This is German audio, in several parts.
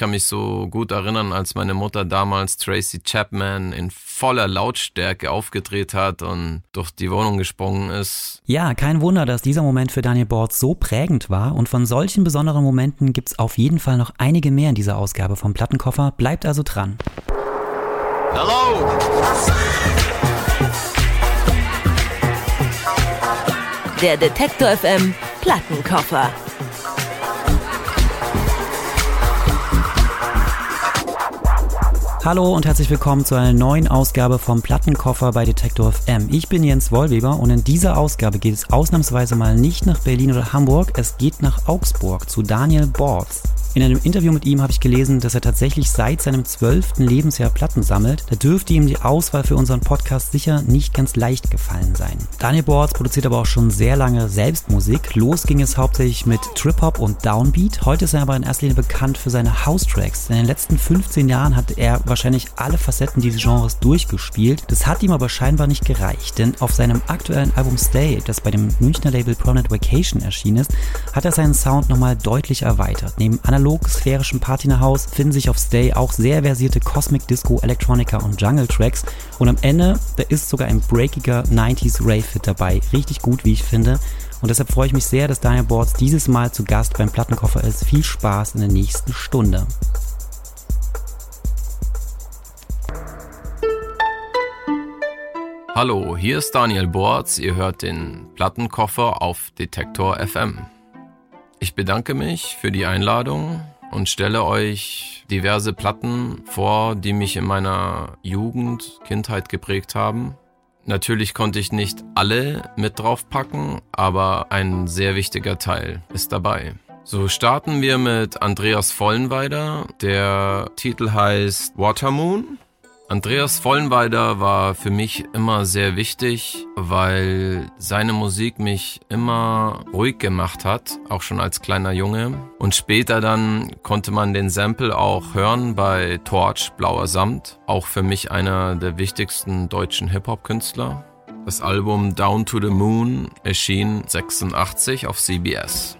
kann mich so gut erinnern, als meine Mutter damals Tracy Chapman in voller Lautstärke aufgedreht hat und durch die Wohnung gesprungen ist. Ja, kein Wunder, dass dieser Moment für Daniel Bortz so prägend war und von solchen besonderen Momenten gibt es auf jeden Fall noch einige mehr in dieser Ausgabe vom Plattenkoffer. Bleibt also dran. Hello! Der Detektor FM Plattenkoffer. Hallo und herzlich willkommen zu einer neuen Ausgabe vom Plattenkoffer bei Detektor FM. Ich bin Jens Wollweber und in dieser Ausgabe geht es ausnahmsweise mal nicht nach Berlin oder Hamburg, es geht nach Augsburg zu Daniel Bortz. In einem Interview mit ihm habe ich gelesen, dass er tatsächlich seit seinem zwölften Lebensjahr Platten sammelt. Da dürfte ihm die Auswahl für unseren Podcast sicher nicht ganz leicht gefallen sein. Daniel Bortz produziert aber auch schon sehr lange selbst Musik. Los ging es hauptsächlich mit Trip-Hop und Downbeat. Heute ist er aber in erster Linie bekannt für seine House-Tracks. In den letzten 15 Jahren hat er wahrscheinlich alle Facetten dieses Genres durchgespielt. Das hat ihm aber scheinbar nicht gereicht, denn auf seinem aktuellen Album Stay, das bei dem Münchner Label Prominent Vacation erschienen ist, hat er seinen Sound nochmal deutlich erweitert. Neben analog-sphärischen Patina-Haus finden sich auf Stay auch sehr versierte Cosmic Disco, Electronica und Jungle Tracks. Und am Ende, da ist sogar ein breakiger 90s Rave-Hit dabei. Richtig gut, wie ich finde. Und deshalb freue ich mich sehr, dass Daniel Boards dieses Mal zu Gast beim Plattenkoffer ist. Viel Spaß in der nächsten Stunde. Hallo, hier ist Daniel Borz. Ihr hört den Plattenkoffer auf Detektor FM. Ich bedanke mich für die Einladung und stelle euch diverse Platten vor, die mich in meiner Jugend, Kindheit geprägt haben. Natürlich konnte ich nicht alle mit draufpacken, aber ein sehr wichtiger Teil ist dabei. So starten wir mit Andreas Vollenweider. Der Titel heißt Watermoon Andreas Vollenweider war für mich immer sehr wichtig, weil seine Musik mich immer ruhig gemacht hat, auch schon als kleiner Junge. Und später dann konnte man den Sample auch hören bei Torch, Blauer Samt, auch für mich einer der wichtigsten deutschen Hip-Hop-Künstler. Das Album Down to the Moon erschien 86 auf CBS.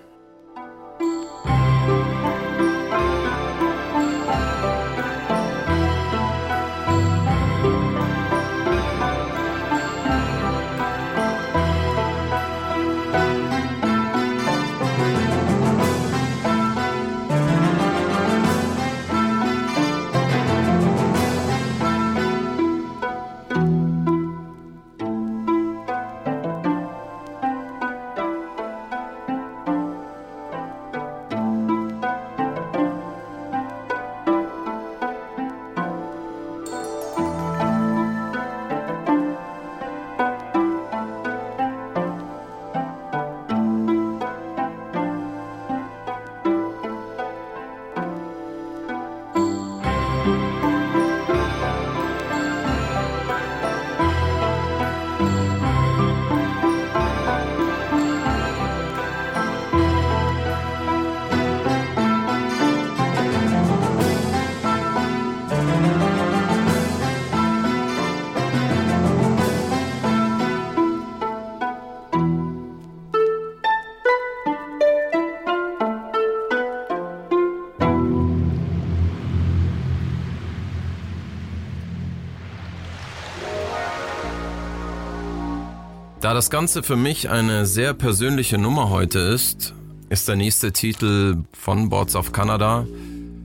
Das Ganze für mich eine sehr persönliche Nummer heute ist, ist der nächste Titel von Boards of Canada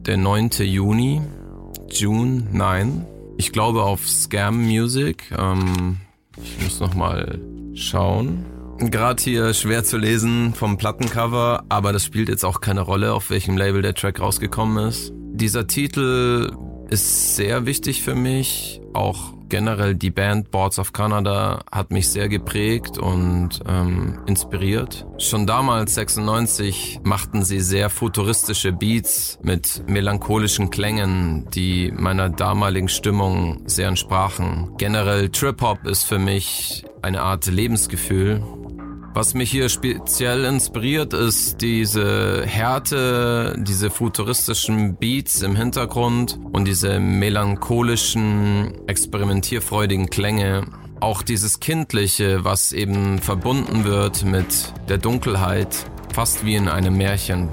der 9. Juni, June 9. Ich glaube auf Scam Music. Ähm, ich muss nochmal schauen. Gerade hier schwer zu lesen vom Plattencover, aber das spielt jetzt auch keine Rolle, auf welchem Label der Track rausgekommen ist. Dieser Titel ist sehr wichtig für mich, auch generell die Band Boards of Canada hat mich sehr geprägt und ähm, inspiriert. Schon damals, 96, machten sie sehr futuristische Beats mit melancholischen Klängen, die meiner damaligen Stimmung sehr entsprachen. Generell Trip-Hop ist für mich eine Art Lebensgefühl was mich hier speziell inspiriert, ist diese Härte, diese futuristischen Beats im Hintergrund und diese melancholischen, experimentierfreudigen Klänge. Auch dieses Kindliche, was eben verbunden wird mit der Dunkelheit, fast wie in einem Märchen.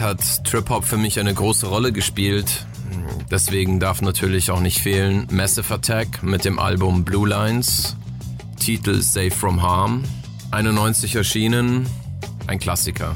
Hat Trip-Hop für mich eine große Rolle gespielt. Deswegen darf natürlich auch nicht fehlen Massive Attack mit dem Album Blue Lines, Titel Safe from Harm, 91 erschienen, ein Klassiker.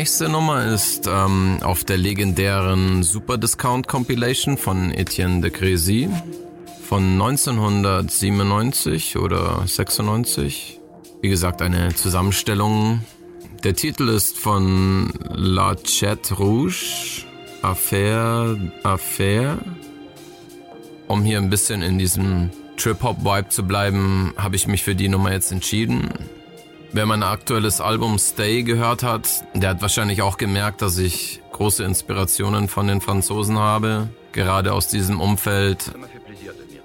Nächste Nummer ist ähm, auf der legendären Super Discount Compilation von Etienne de Crécy von 1997 oder 96. Wie gesagt, eine Zusammenstellung. Der Titel ist von La Chat Rouge, Affaire, Affaire. Um hier ein bisschen in diesem Trip-Hop-Vibe zu bleiben, habe ich mich für die Nummer jetzt entschieden. Wer mein aktuelles Album Stay gehört hat, der hat wahrscheinlich auch gemerkt, dass ich große Inspirationen von den Franzosen habe, gerade aus diesem Umfeld.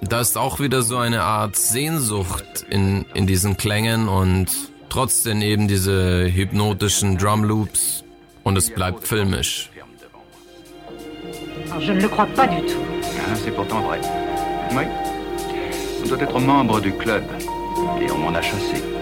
Da ist auch wieder so eine Art Sehnsucht in, in diesen Klängen und trotzdem eben diese hypnotischen Drum Loops und es bleibt filmisch. Je ne le crois pas du tout. Ah, c'est pourtant vrai. Oui. On doit être membre du club. Et on m'en a chassé.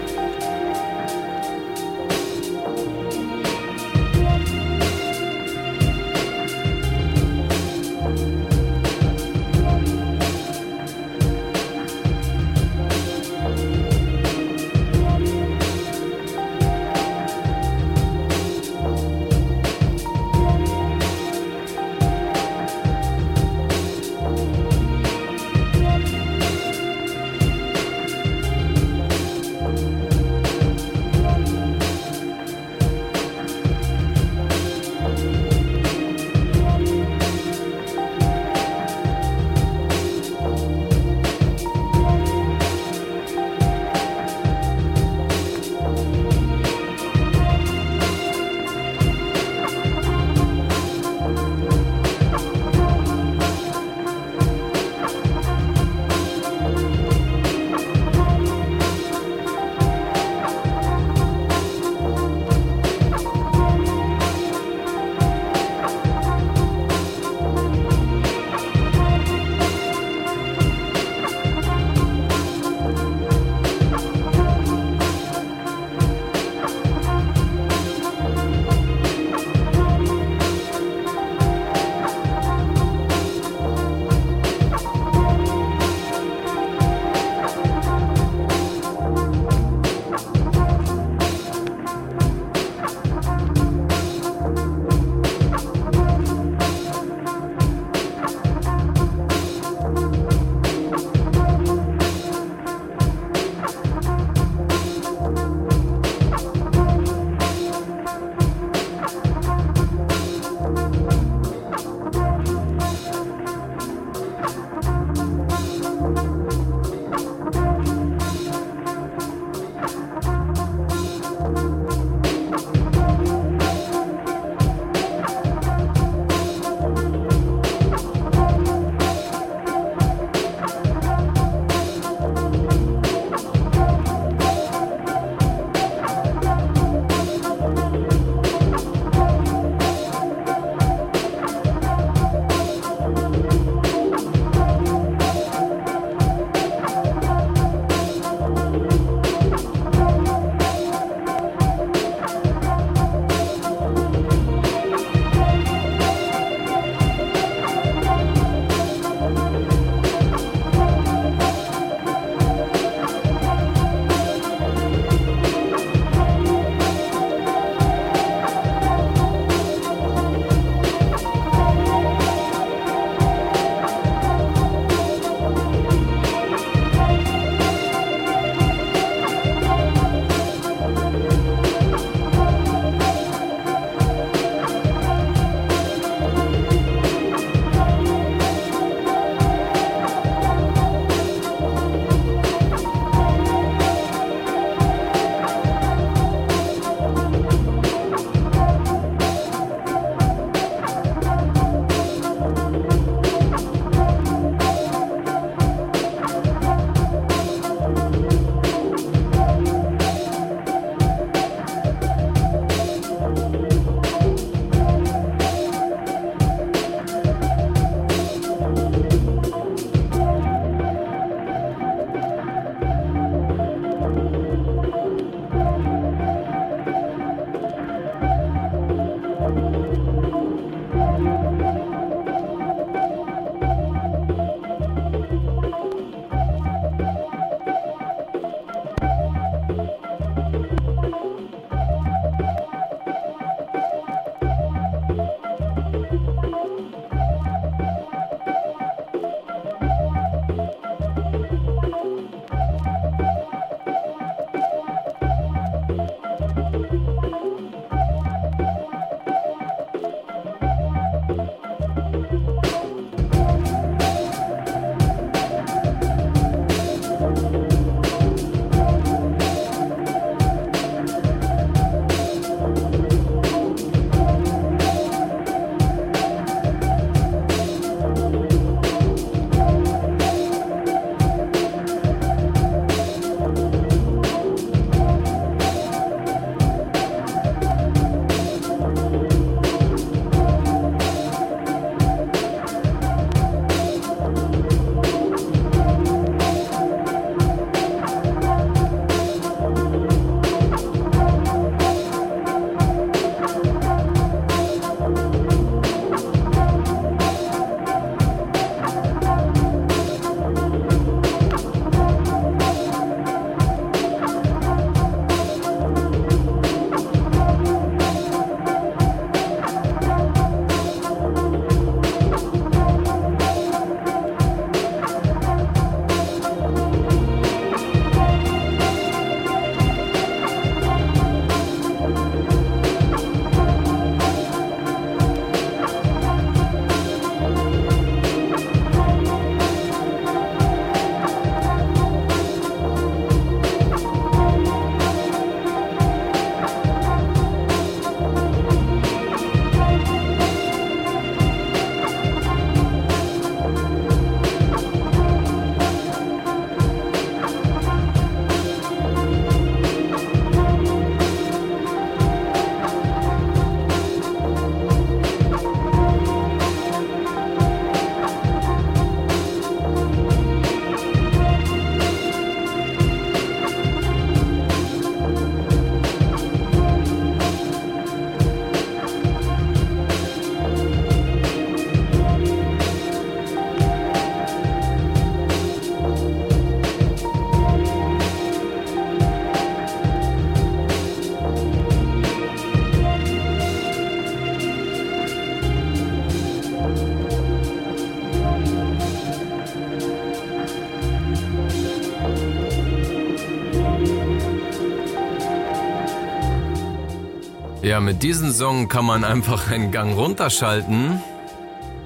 Ja, mit diesem Song kann man einfach einen Gang runterschalten,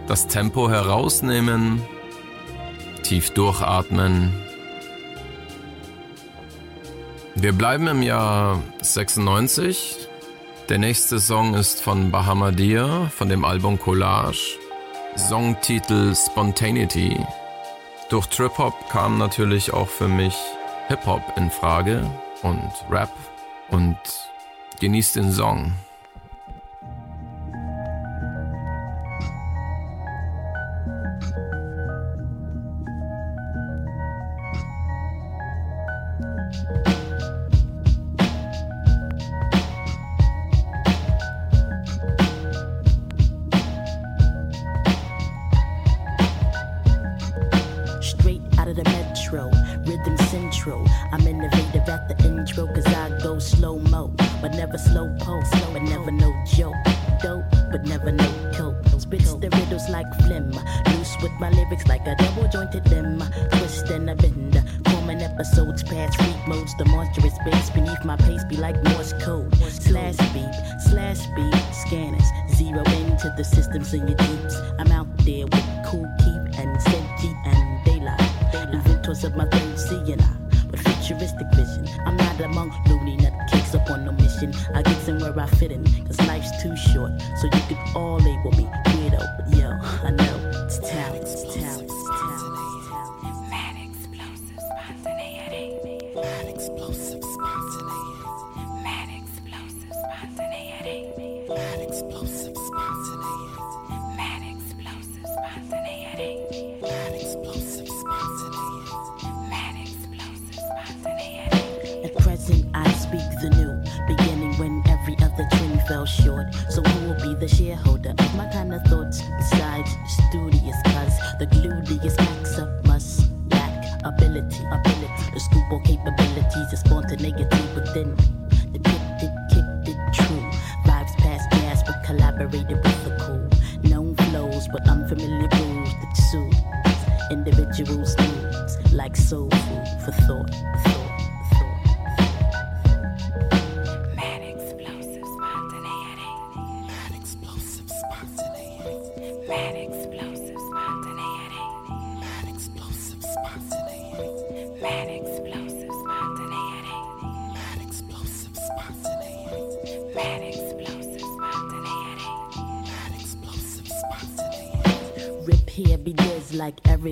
das Tempo herausnehmen, tief durchatmen. Wir bleiben im Jahr 96. Der nächste Song ist von Bahamadia von dem Album Collage. Songtitel Spontaneity. Durch Trip-Hop kam natürlich auch für mich Hip-Hop in Frage und Rap und Genießt den Song. contours of my things, seeing I with futuristic vision. I'm not among loony kicks up on no mission. I get somewhere I fit in, cause life's too short. So you could all label me weirdo, but yo, I know it's talent, it's talent. short. So who will be the shareholder of my kind of thoughts? Besides, studio.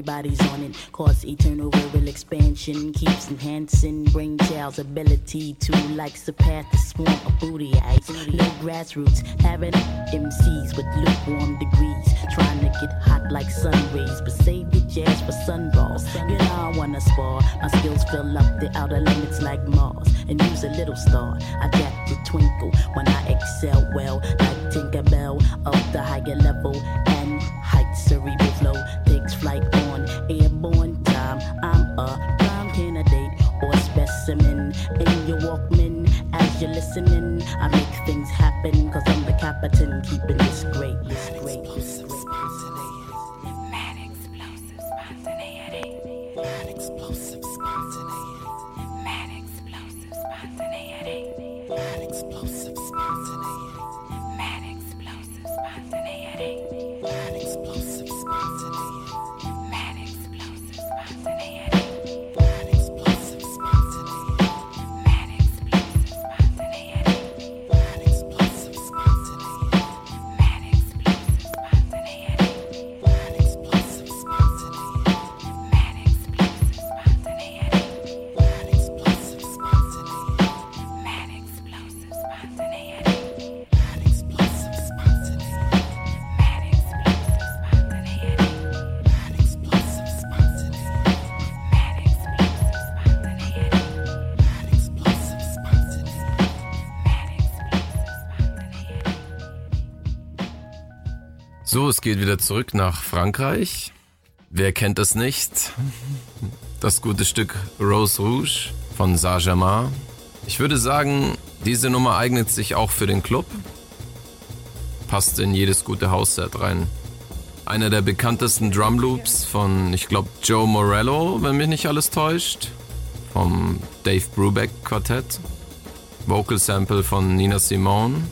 Everybody's on it. Cause eternal real expansion keeps enhancing brain child's ability to like surpass the swarm of booty eyes. No grassroots, having MCs with lukewarm degrees, trying to get hot like sun rays, but save the jazz for sunballs. You know I wanna spar, my skills fill up the outer limits like Mars, and use a little star. I got the twinkle when I excel well, like Tinkerbell of the higher level geht wieder zurück nach Frankreich. Wer kennt es nicht? Das gute Stück Rose Rouge von Saint-Germain. Ich würde sagen, diese Nummer eignet sich auch für den Club. Passt in jedes gute Hausset rein. Einer der bekanntesten Drumloops von, ich glaube, Joe Morello, wenn mich nicht alles täuscht. Vom Dave Brubeck Quartett. Vocal Sample von Nina Simone.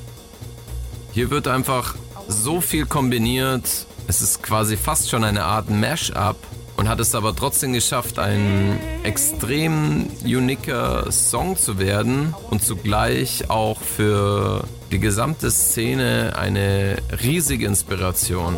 Hier wird einfach so viel kombiniert. Es ist quasi fast schon eine Art Mash-up und hat es aber trotzdem geschafft, ein extrem uniker Song zu werden und zugleich auch für die gesamte Szene eine riesige Inspiration.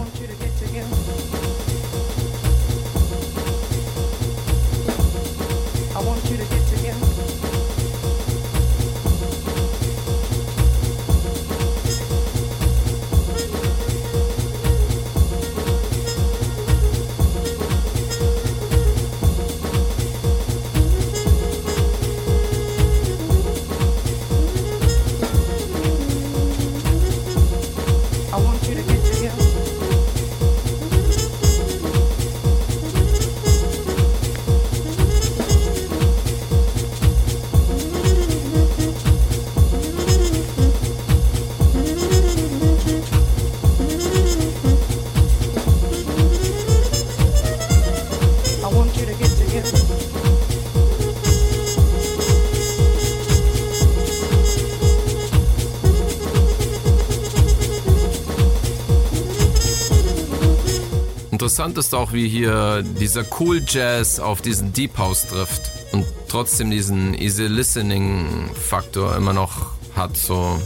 Interessant ist auch, wie hier dieser Cool Jazz auf diesen Deep House trifft und trotzdem diesen Easy Listening Faktor immer noch hat. So.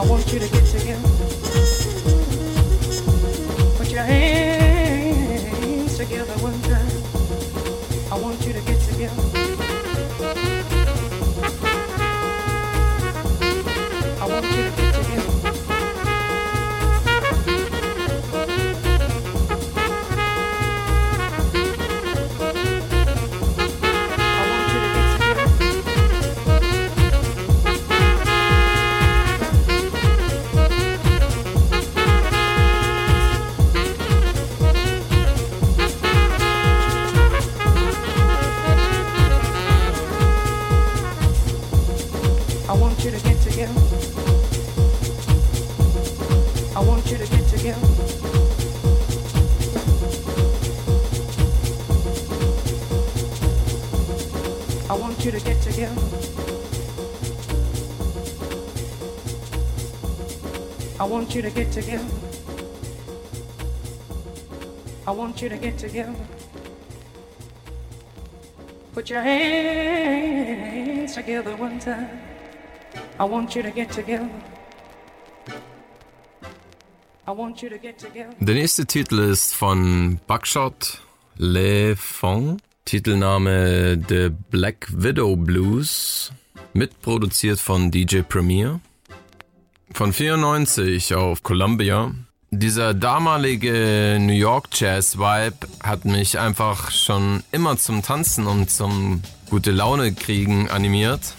I want you to get together. You to get together. I want you to get together. Put your hands together one time. I want you to get together. Der nächste Titel ist von Buckshot Le Fong. Titelname The Black Widow Blues. Mitproduziert von DJ Premier. Von 94 auf Columbia. Dieser damalige New York Jazz Vibe hat mich einfach schon immer zum Tanzen und zum gute Laune kriegen animiert.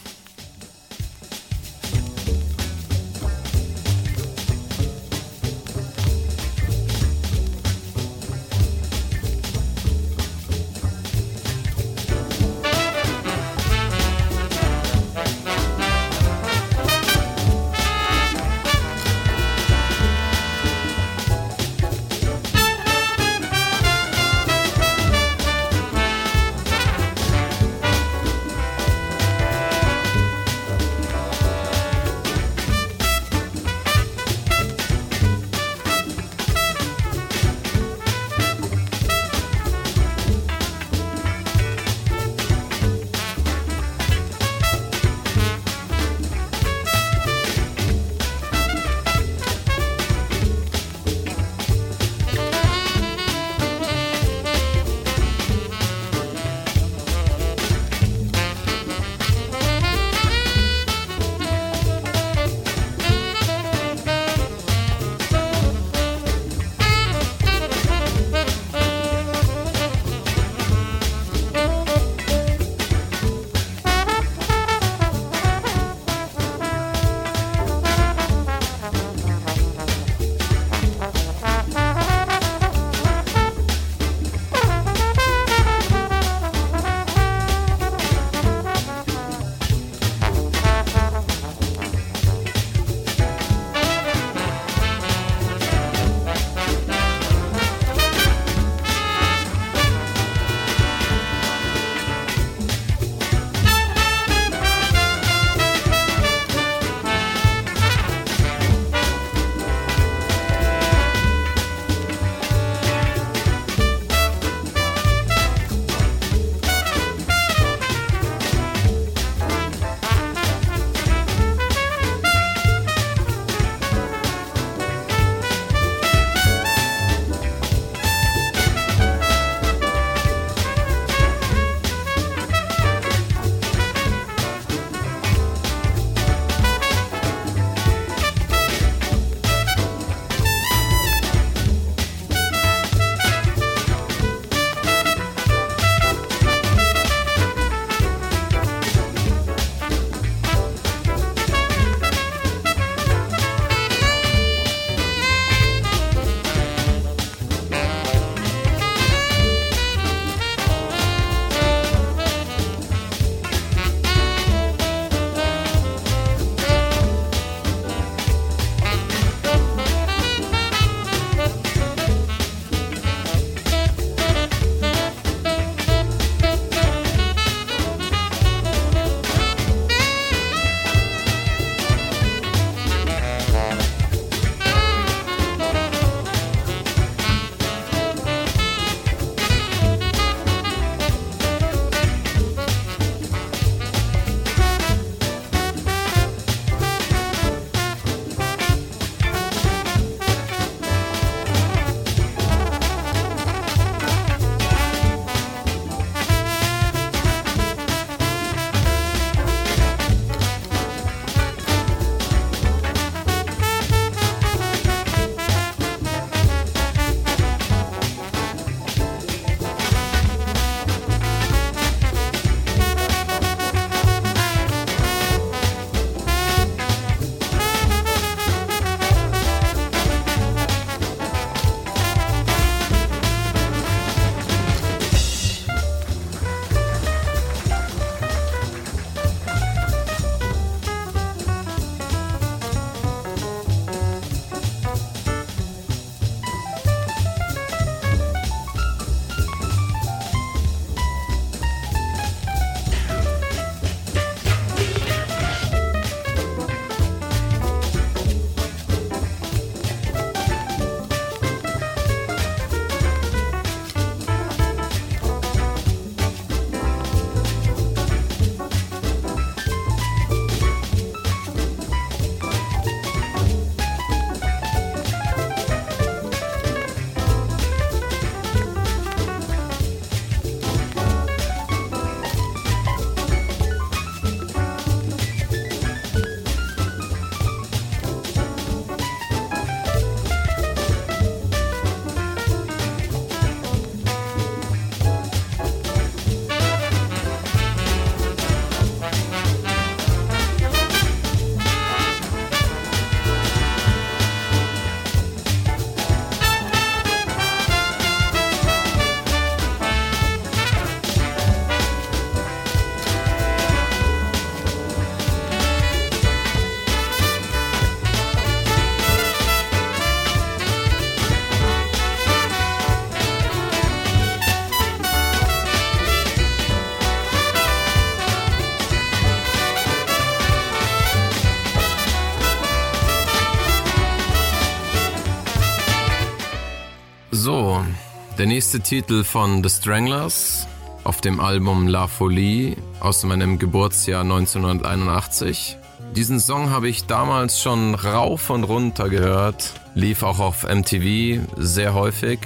Der nächste Titel von The Stranglers auf dem Album La Folie aus meinem Geburtsjahr 1981. Diesen Song habe ich damals schon rauf und runter gehört, lief auch auf MTV sehr häufig.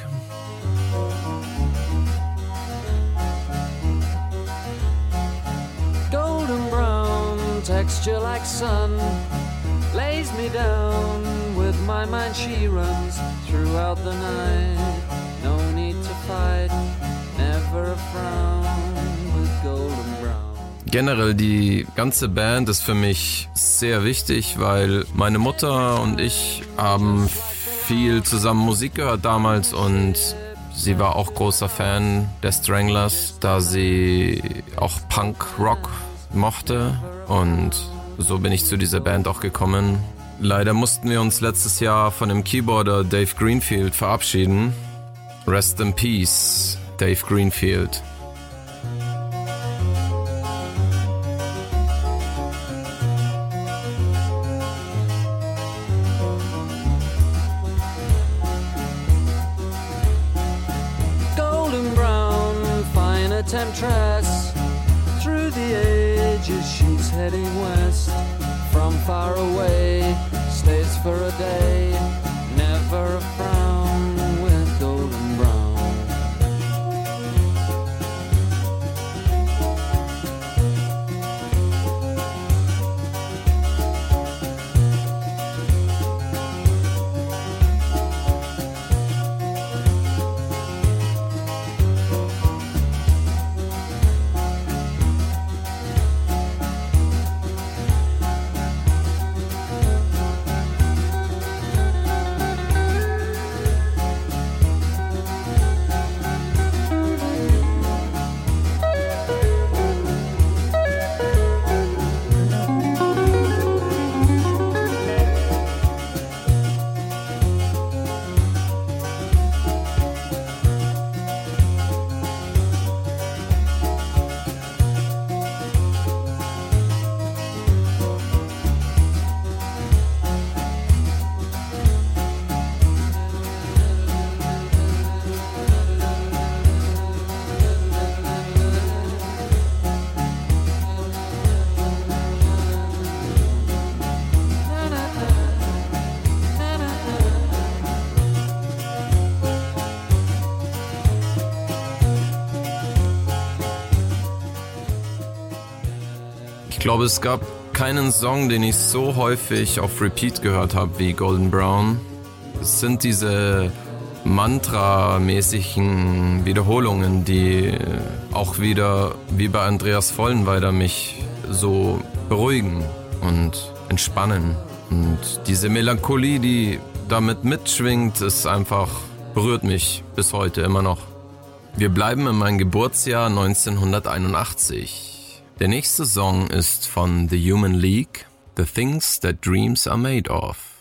golden brown texture like sun lays me down with my mind she runs throughout the night Generell die ganze Band ist für mich sehr wichtig, weil meine Mutter und ich haben viel zusammen Musik gehört damals und sie war auch großer Fan der Stranglers, da sie auch Punk Rock mochte und so bin ich zu dieser Band auch gekommen. Leider mussten wir uns letztes Jahr von dem Keyboarder Dave Greenfield verabschieden. Rest in Peace, Dave Greenfield. Glaube, es gab keinen Song, den ich so häufig auf Repeat gehört habe wie Golden Brown. Es sind diese Mantra-mäßigen Wiederholungen, die auch wieder wie bei Andreas Vollenweider mich so beruhigen und entspannen. Und diese Melancholie, die damit mitschwingt, ist einfach, berührt mich bis heute immer noch. Wir bleiben in meinem Geburtsjahr 1981. Der nächste Song ist von The Human League, The Things That Dreams Are Made Of.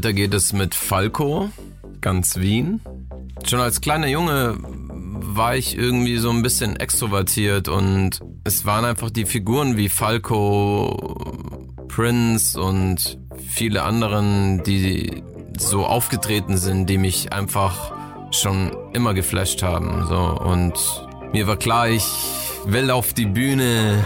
Weiter geht es mit Falco, ganz Wien. Schon als kleiner Junge war ich irgendwie so ein bisschen extrovertiert und es waren einfach die Figuren wie Falco, Prince und viele anderen, die so aufgetreten sind, die mich einfach schon immer geflasht haben. So. Und mir war klar, ich will auf die Bühne.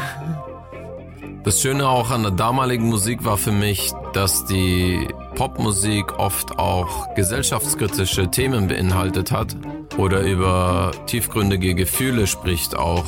Das Schöne auch an der damaligen Musik war für mich, dass die Popmusik oft auch gesellschaftskritische Themen beinhaltet hat oder über tiefgründige Gefühle spricht auch.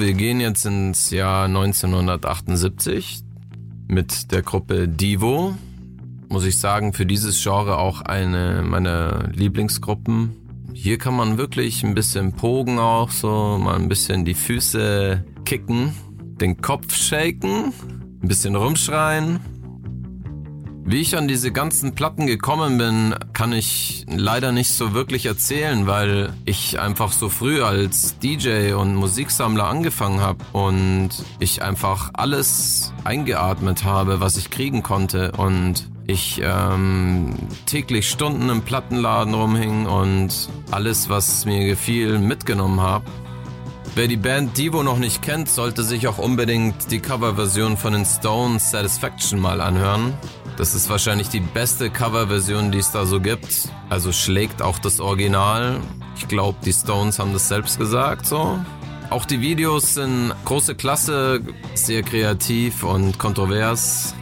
Wir gehen jetzt ins Jahr 1978 mit der Gruppe Divo. Muss ich sagen, für dieses Genre auch eine meiner Lieblingsgruppen. Hier kann man wirklich ein bisschen pogen auch, so mal ein bisschen die Füße kicken, den Kopf shaken, ein bisschen rumschreien. Wie ich an diese ganzen Platten gekommen bin, kann ich leider nicht so wirklich erzählen, weil ich einfach so früh als DJ und Musiksammler angefangen habe und ich einfach alles eingeatmet habe, was ich kriegen konnte und ich ähm, täglich Stunden im Plattenladen rumhing und alles, was mir gefiel, mitgenommen habe. Wer die Band Divo noch nicht kennt, sollte sich auch unbedingt die Coverversion von den Stones Satisfaction mal anhören. Das ist wahrscheinlich die beste Coverversion, die es da so gibt. Also schlägt auch das Original. Ich glaube, die Stones haben das selbst gesagt so. Auch die Videos sind große Klasse, sehr kreativ und kontrovers.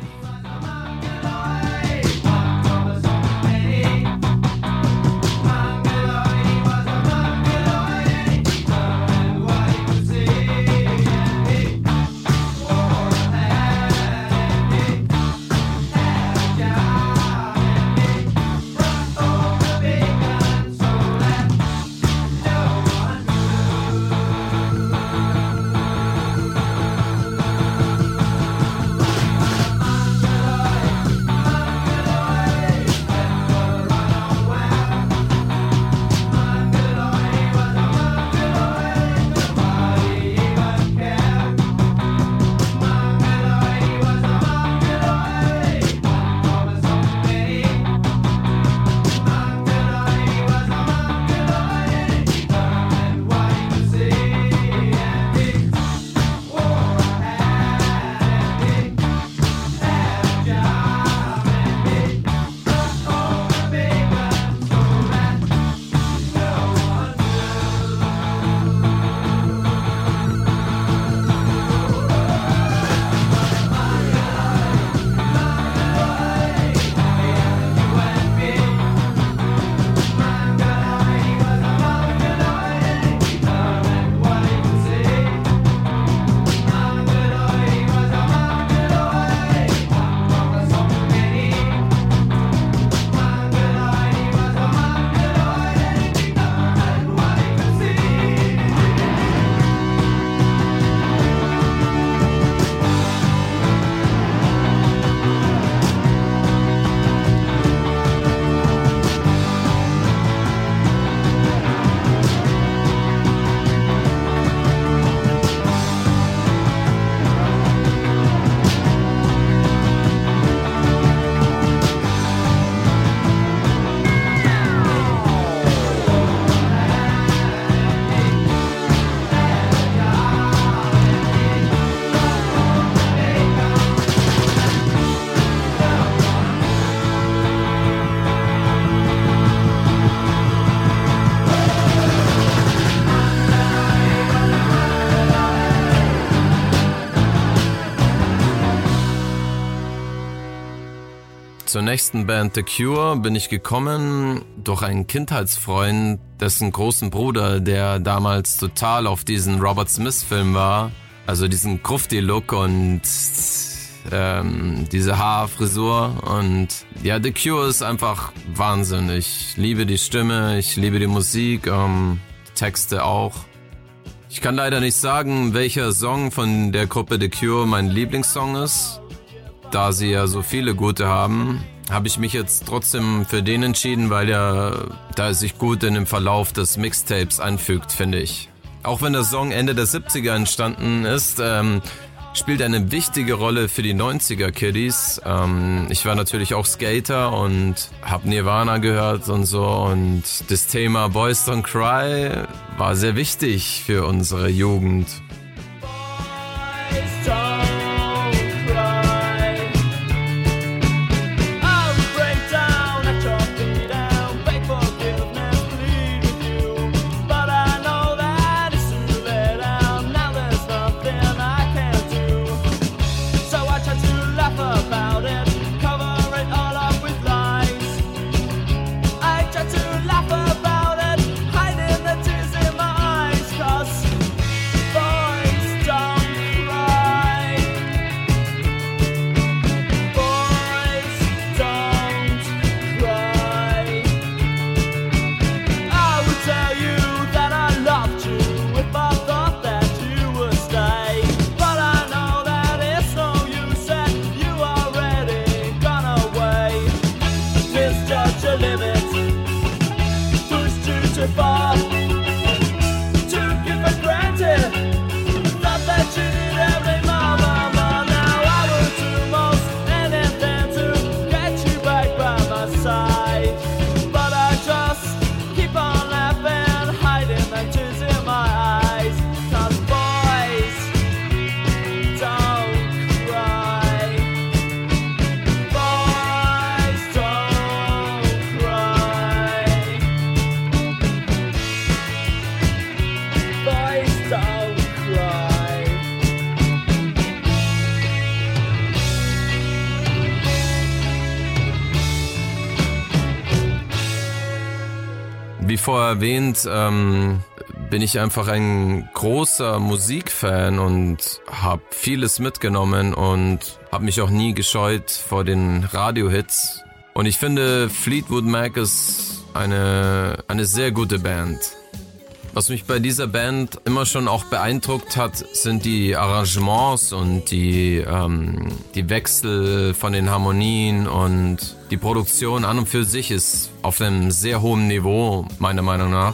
Zur nächsten Band The Cure bin ich gekommen durch einen Kindheitsfreund, dessen großen Bruder, der damals total auf diesen Robert Smith-Film war, also diesen Grufti-Look und ähm, diese Haarfrisur und ja, The Cure ist einfach Wahnsinn. Ich liebe die Stimme, ich liebe die Musik, ähm, Texte auch. Ich kann leider nicht sagen, welcher Song von der Gruppe The Cure mein Lieblingssong ist da sie ja so viele gute haben, habe ich mich jetzt trotzdem für den entschieden, weil er da sich gut in dem Verlauf des Mixtapes einfügt, finde ich. Auch wenn der Song Ende der 70er entstanden ist, ähm, spielt eine wichtige Rolle für die 90er Kiddies. Ähm, ich war natürlich auch Skater und habe Nirvana gehört und so und das Thema Boys Don't Cry war sehr wichtig für unsere Jugend. Erwähnt, ähm, bin ich einfach ein großer Musikfan und habe vieles mitgenommen und habe mich auch nie gescheut vor den Radiohits. Und ich finde, Fleetwood Mac ist eine, eine sehr gute Band. Was mich bei dieser Band immer schon auch beeindruckt hat, sind die Arrangements und die, ähm, die Wechsel von den Harmonien und die Produktion an und für sich ist auf einem sehr hohen Niveau, meiner Meinung nach.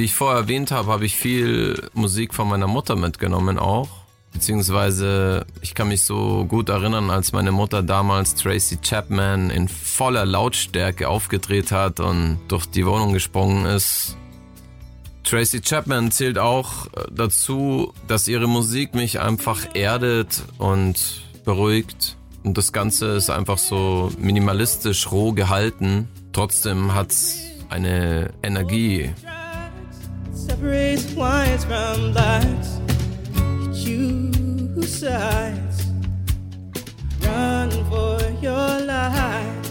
Wie ich vorher erwähnt habe, habe ich viel Musik von meiner Mutter mitgenommen auch. Beziehungsweise, ich kann mich so gut erinnern, als meine Mutter damals Tracy Chapman in voller Lautstärke aufgedreht hat und durch die Wohnung gesprungen ist. Tracy Chapman zählt auch äh, dazu, dass ihre Musik mich einfach erdet und beruhigt. Und das Ganze ist einfach so minimalistisch roh gehalten. Trotzdem hat's eine Energie. Separates whites from blacks. You choose sides, run for your lives.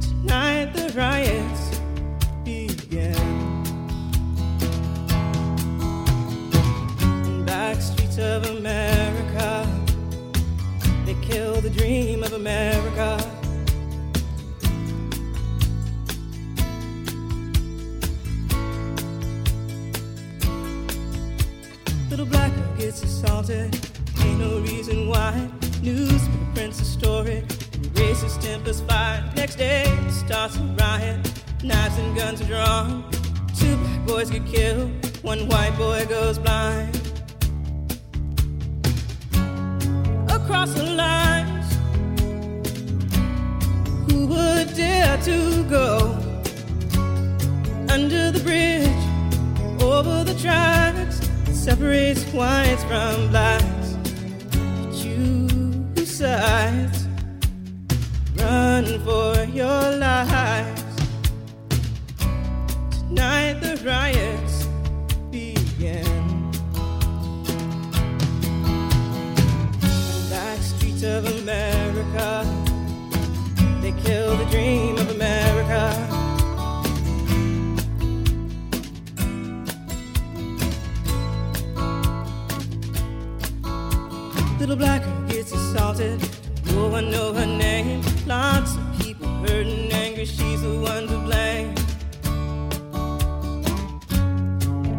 Tonight the riots begin. Back streets of America, they kill the dream of America. Little black girl gets assaulted. Ain't no reason why. Newspaper prints a story. Racist tempers fire. Next day starts a riot. Knives and guns are drawn. Two black boys get killed. One white boy goes blind. Across the lines. Who would dare to go under the bridge? Over the tracks, separates whites from blacks. Choose sides, run for your lives. Tonight the riots begin. Back streets of America, one know her name. Lots of people hurt and angry. She's the one to blame.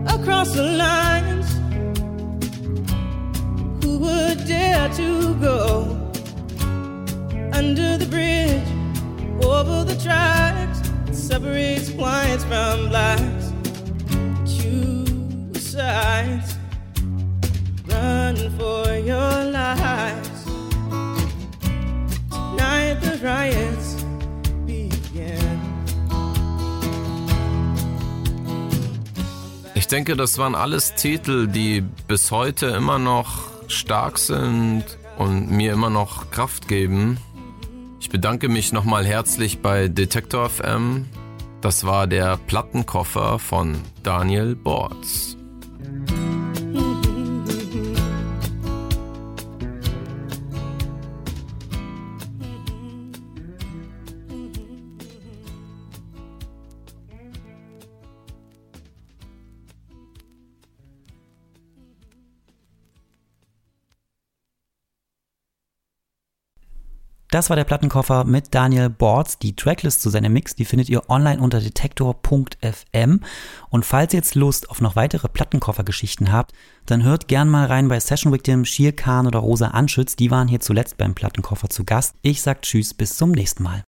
Across the lines, who would dare to go under the bridge, over the tracks that separates whites from blacks? Choose sides run for your lives. The riots begin. Ich denke, das waren alles Titel, die bis heute immer noch stark sind und mir immer noch Kraft geben. Ich bedanke mich nochmal herzlich bei Detektor FM. Das war der Plattenkoffer von Daniel Bortz. Das war der Plattenkoffer mit Daniel Bortz. Die Tracklist zu seinem Mix, die findet ihr online unter detektor.fm. Und falls ihr jetzt Lust auf noch weitere Plattenkoffer-Geschichten habt, dann hört gern mal rein bei Session Victim, Shir Khan oder Rosa Anschütz. Die waren hier zuletzt beim Plattenkoffer zu Gast. Ich sag Tschüss, bis zum nächsten Mal.